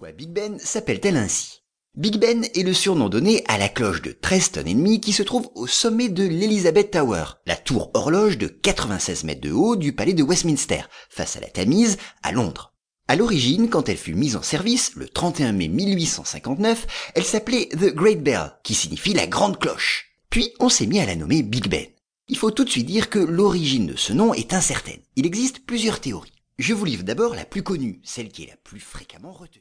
Pourquoi Big Ben s'appelle-t-elle ainsi Big Ben est le surnom donné à la cloche de 13 tonnes et demie qui se trouve au sommet de l'Elizabeth Tower, la tour horloge de 96 mètres de haut du palais de Westminster, face à la Tamise, à Londres. À l'origine, quand elle fut mise en service, le 31 mai 1859, elle s'appelait The Great Bell, qui signifie la grande cloche. Puis on s'est mis à la nommer Big Ben. Il faut tout de suite dire que l'origine de ce nom est incertaine. Il existe plusieurs théories. Je vous livre d'abord la plus connue, celle qui est la plus fréquemment retenue.